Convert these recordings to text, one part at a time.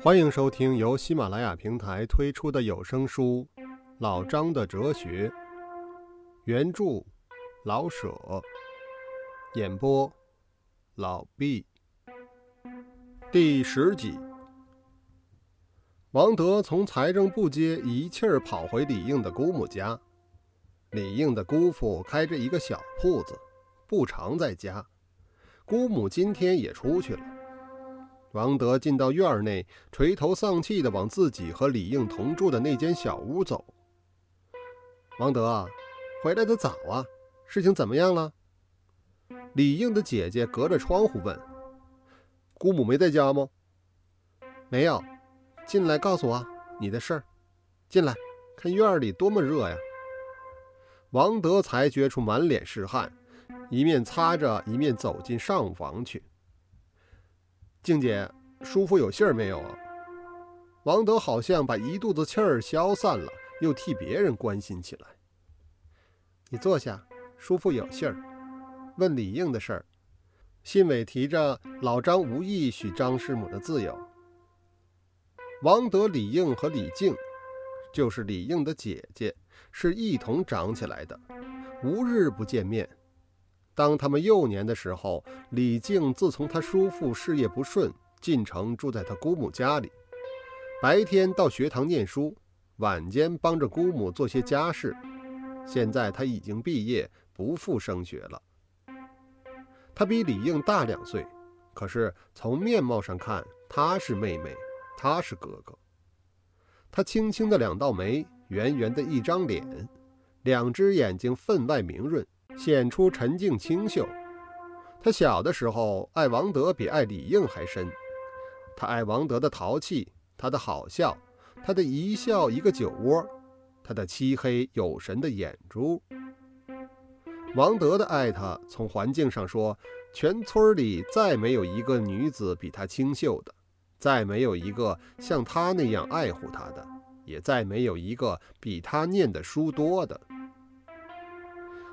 欢迎收听由喜马拉雅平台推出的有声书《老张的哲学》，原著老舍，演播老毕。第十集，王德从财政部街一气儿跑回李应的姑母家。李应的姑父开着一个小铺子，不常在家。姑母今天也出去了。王德进到院内，垂头丧气地往自己和李应同住的那间小屋走。王德啊，回来的早啊，事情怎么样了？李应的姐姐隔着窗户问：“姑母没在家吗？”“没有。”“进来告诉我你的事儿。”“进来，看院里多么热呀。”王德才觉出满脸是汗。一面擦着，一面走进上房去。静姐，叔父有信儿没有啊？王德好像把一肚子气儿消散了，又替别人关心起来。你坐下，叔父有信儿，问李应的事儿。信尾提着老张无意许张师母的自由。王德、李应和李静，就是李应的姐姐，是一同长起来的，无日不见面。当他们幼年的时候，李靖自从他叔父事业不顺，进城住在他姑母家里，白天到学堂念书，晚间帮着姑母做些家事。现在他已经毕业，不复升学了。他比李应大两岁，可是从面貌上看，他是妹妹，他是哥哥。他青青的两道眉，圆圆的一张脸，两只眼睛分外明润。显出沉静清秀。他小的时候爱王德比爱李应还深。他爱王德的淘气，他的好笑，他的一笑一个酒窝，他的漆黑有神的眼珠。王德的爱他，从环境上说，全村里再没有一个女子比他清秀的，再没有一个像他那样爱护他的，也再没有一个比他念的书多的。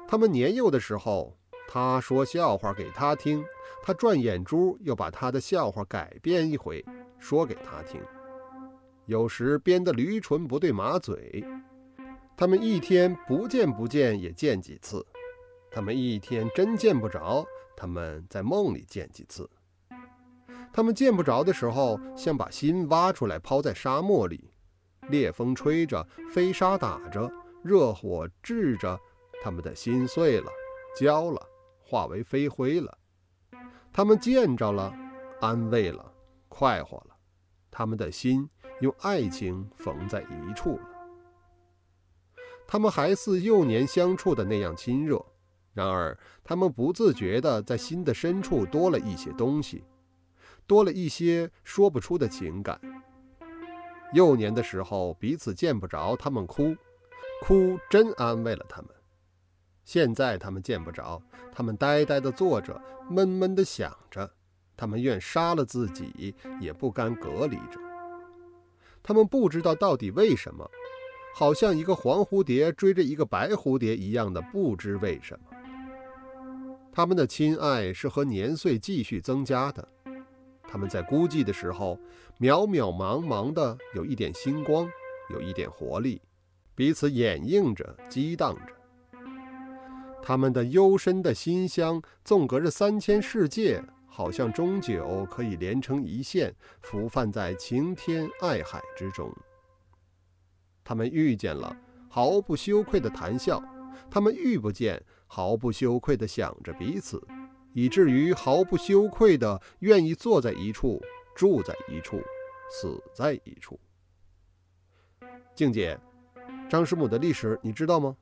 他们年幼的时候，他说笑话给他听，他转眼珠又把他的笑话改编一回，说给他听。有时编得驴唇不对马嘴。他们一天不见不见也见几次，他们一天真见不着，他们在梦里见几次。他们见不着的时候，像把心挖出来抛在沙漠里，烈风吹着，飞沙打着，热火炙着。他们的心碎了，焦了，化为飞灰了。他们见着了，安慰了，快活了。他们的心用爱情缝在一处了。他们还似幼年相处的那样亲热，然而他们不自觉地在心的深处多了一些东西，多了一些说不出的情感。幼年的时候彼此见不着，他们哭，哭真安慰了他们。现在他们见不着，他们呆呆地坐着，闷闷地想着，他们愿杀了自己，也不甘隔离着。他们不知道到底为什么，好像一个黄蝴蝶追着一个白蝴蝶一样的不知为什么。他们的亲爱是和年岁继续增加的，他们在孤寂的时候，渺渺茫茫的有一点星光，有一点活力，彼此掩映着，激荡着。他们的幽深的心香，纵隔着三千世界，好像终究可以连成一线，浮泛在晴天爱海之中。他们遇见了，毫不羞愧的谈笑；他们遇不见，毫不羞愧的想着彼此，以至于毫不羞愧的愿意坐在一处，住在一处，死在一处。静姐，张师母的历史你知道吗？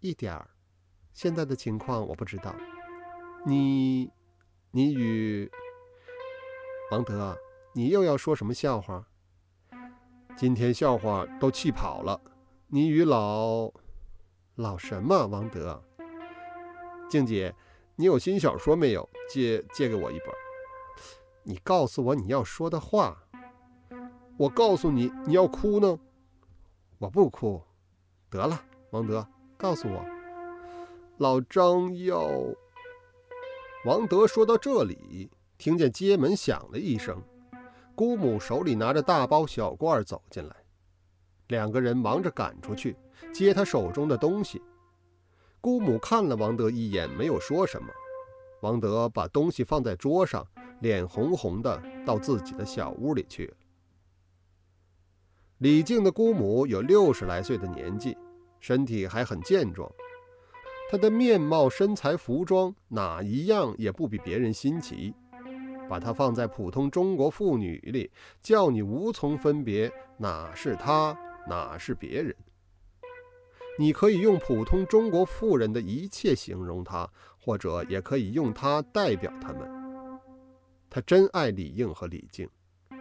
一点儿。现在的情况我不知道。你，你与王德，你又要说什么笑话？今天笑话都气跑了。你与老老什么？王德，静姐，你有新小说没有？借借给我一本。你告诉我你要说的话。我告诉你，你要哭呢。我不哭。得了，王德，告诉我。老张要。王德说到这里，听见街门响了一声，姑母手里拿着大包小罐走进来，两个人忙着赶出去接他手中的东西。姑母看了王德一眼，没有说什么。王德把东西放在桌上，脸红红的，到自己的小屋里去了。李靖的姑母有六十来岁的年纪，身体还很健壮。她的面貌、身材、服装哪一样也不比别人新奇。把她放在普通中国妇女里，叫你无从分别哪是她，哪是别人。你可以用普通中国妇人的一切形容她，或者也可以用她代表他们。他真爱李应和李靖，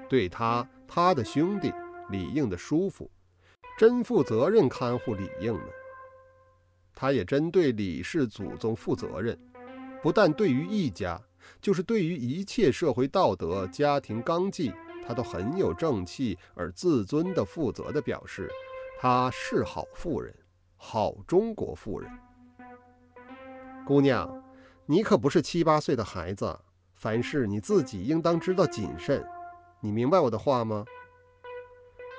对他、他的兄弟。李应的叔父真负责任看护李应呢。他也真对李氏祖宗负责任，不但对于一家，就是对于一切社会道德、家庭纲纪，他都很有正气而自尊的负责的表示，他是好妇人，好中国妇人。姑娘，你可不是七八岁的孩子，凡事你自己应当知道谨慎，你明白我的话吗？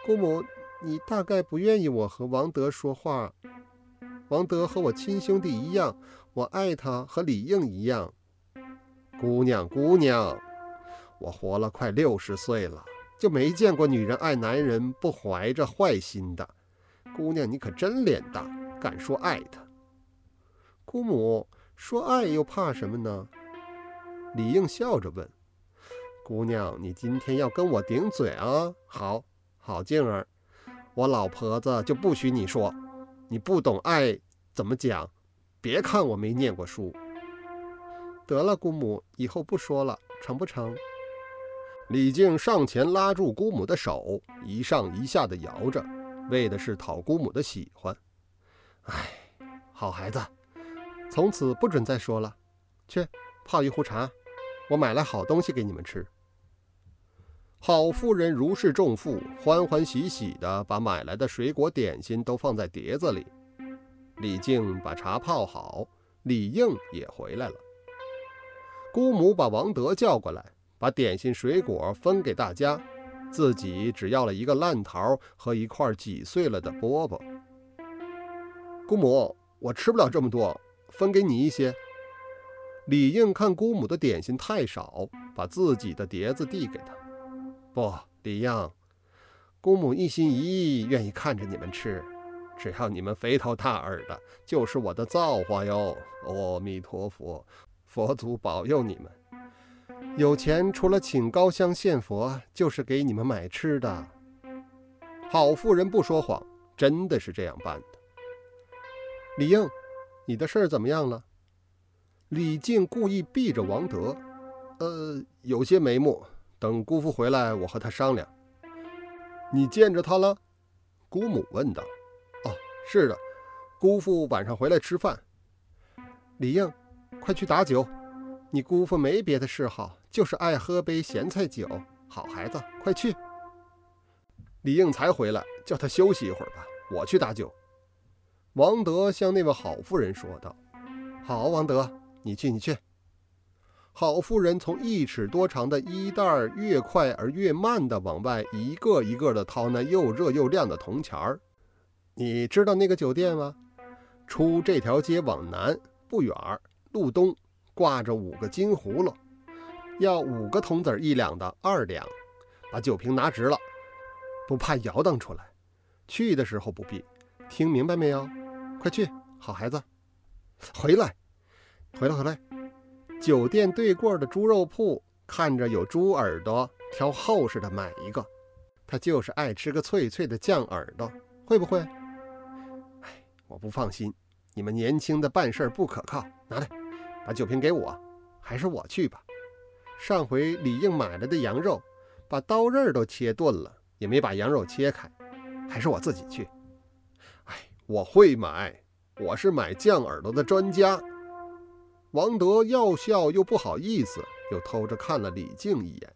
姑母，你大概不愿意我和王德说话。王德和我亲兄弟一样，我爱他和李应一样。姑娘，姑娘，我活了快六十岁了，就没见过女人爱男人不怀着坏心的。姑娘，你可真脸大，敢说爱他。姑母说爱又怕什么呢？李应笑着问：“姑娘，你今天要跟我顶嘴啊？好。”好静儿，我老婆子就不许你说，你不懂爱怎么讲？别看我没念过书。得了，姑母，以后不说了，成不成？李靖上前拉住姑母的手，一上一下的摇着，为的是讨姑母的喜欢。哎，好孩子，从此不准再说了。去泡一壶茶，我买来好东西给你们吃。好夫人如释重负，欢欢喜喜地把买来的水果点心都放在碟子里。李靖把茶泡好，李应也回来了。姑母把王德叫过来，把点心水果分给大家，自己只要了一个烂桃和一块挤碎了的饽饽。姑母，我吃不了这么多，分给你一些。李应看姑母的点心太少，把自己的碟子递给他。不，李应，姑母一心一意愿意看着你们吃，只要你们肥头大耳的，就是我的造化哟。阿弥陀佛，佛祖保佑你们。有钱除了请高香献佛，就是给你们买吃的。好妇人不说谎，真的是这样办的。李应，你的事儿怎么样了？李靖故意避着王德，呃，有些眉目。等姑父回来，我和他商量。你见着他了？姑母问道。哦，是的，姑父晚上回来吃饭。李应，快去打酒。你姑父没别的嗜好，就是爱喝杯咸菜酒。好孩子，快去。李应才回来，叫他休息一会儿吧，我去打酒。王德向那位好妇人说道。好，王德，你去，你去。好妇人从一尺多长的衣袋儿越快而越慢地往外一个一个地掏那又热又亮的铜钱儿。你知道那个酒店吗？出这条街往南不远儿，路东挂着五个金葫芦，要五个铜子一两的二两。把酒瓶拿直了，不怕摇荡出来。去的时候不必。听明白没有？快去，好孩子。回来，回来，回来。酒店对过的猪肉铺，看着有猪耳朵，挑厚实的买一个。他就是爱吃个脆脆的酱耳朵，会不会？哎，我不放心，你们年轻的办事不可靠。拿来，把酒瓶给我，还是我去吧。上回李应买来的羊肉，把刀刃都切钝了，也没把羊肉切开，还是我自己去。哎，我会买，我是买酱耳朵的专家。王德要笑又不好意思，又偷着看了李靖一眼。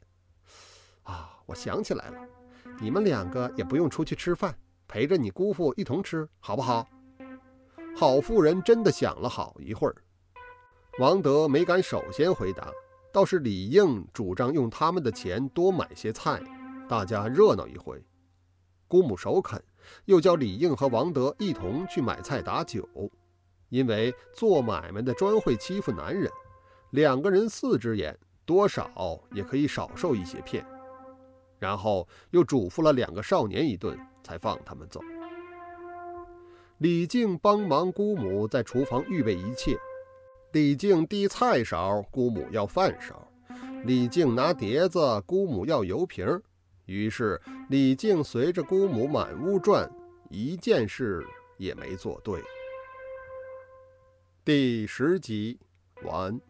啊，我想起来了，你们两个也不用出去吃饭，陪着你姑父一同吃，好不好？好妇人真的想了好一会儿，王德没敢首先回答，倒是李应主张用他们的钱多买些菜。大家热闹一回。姑母首肯，又叫李应和王德一同去买菜打酒，因为做买卖的专会欺负男人，两个人四只眼，多少也可以少受一些骗。然后又嘱咐了两个少年一顿，才放他们走。李靖帮忙姑母在厨房预备一切，李靖递菜勺，姑母要饭勺；李靖拿碟子，姑母要油瓶。于是李靖随着姑母满屋转，一件事也没做对。第十集完。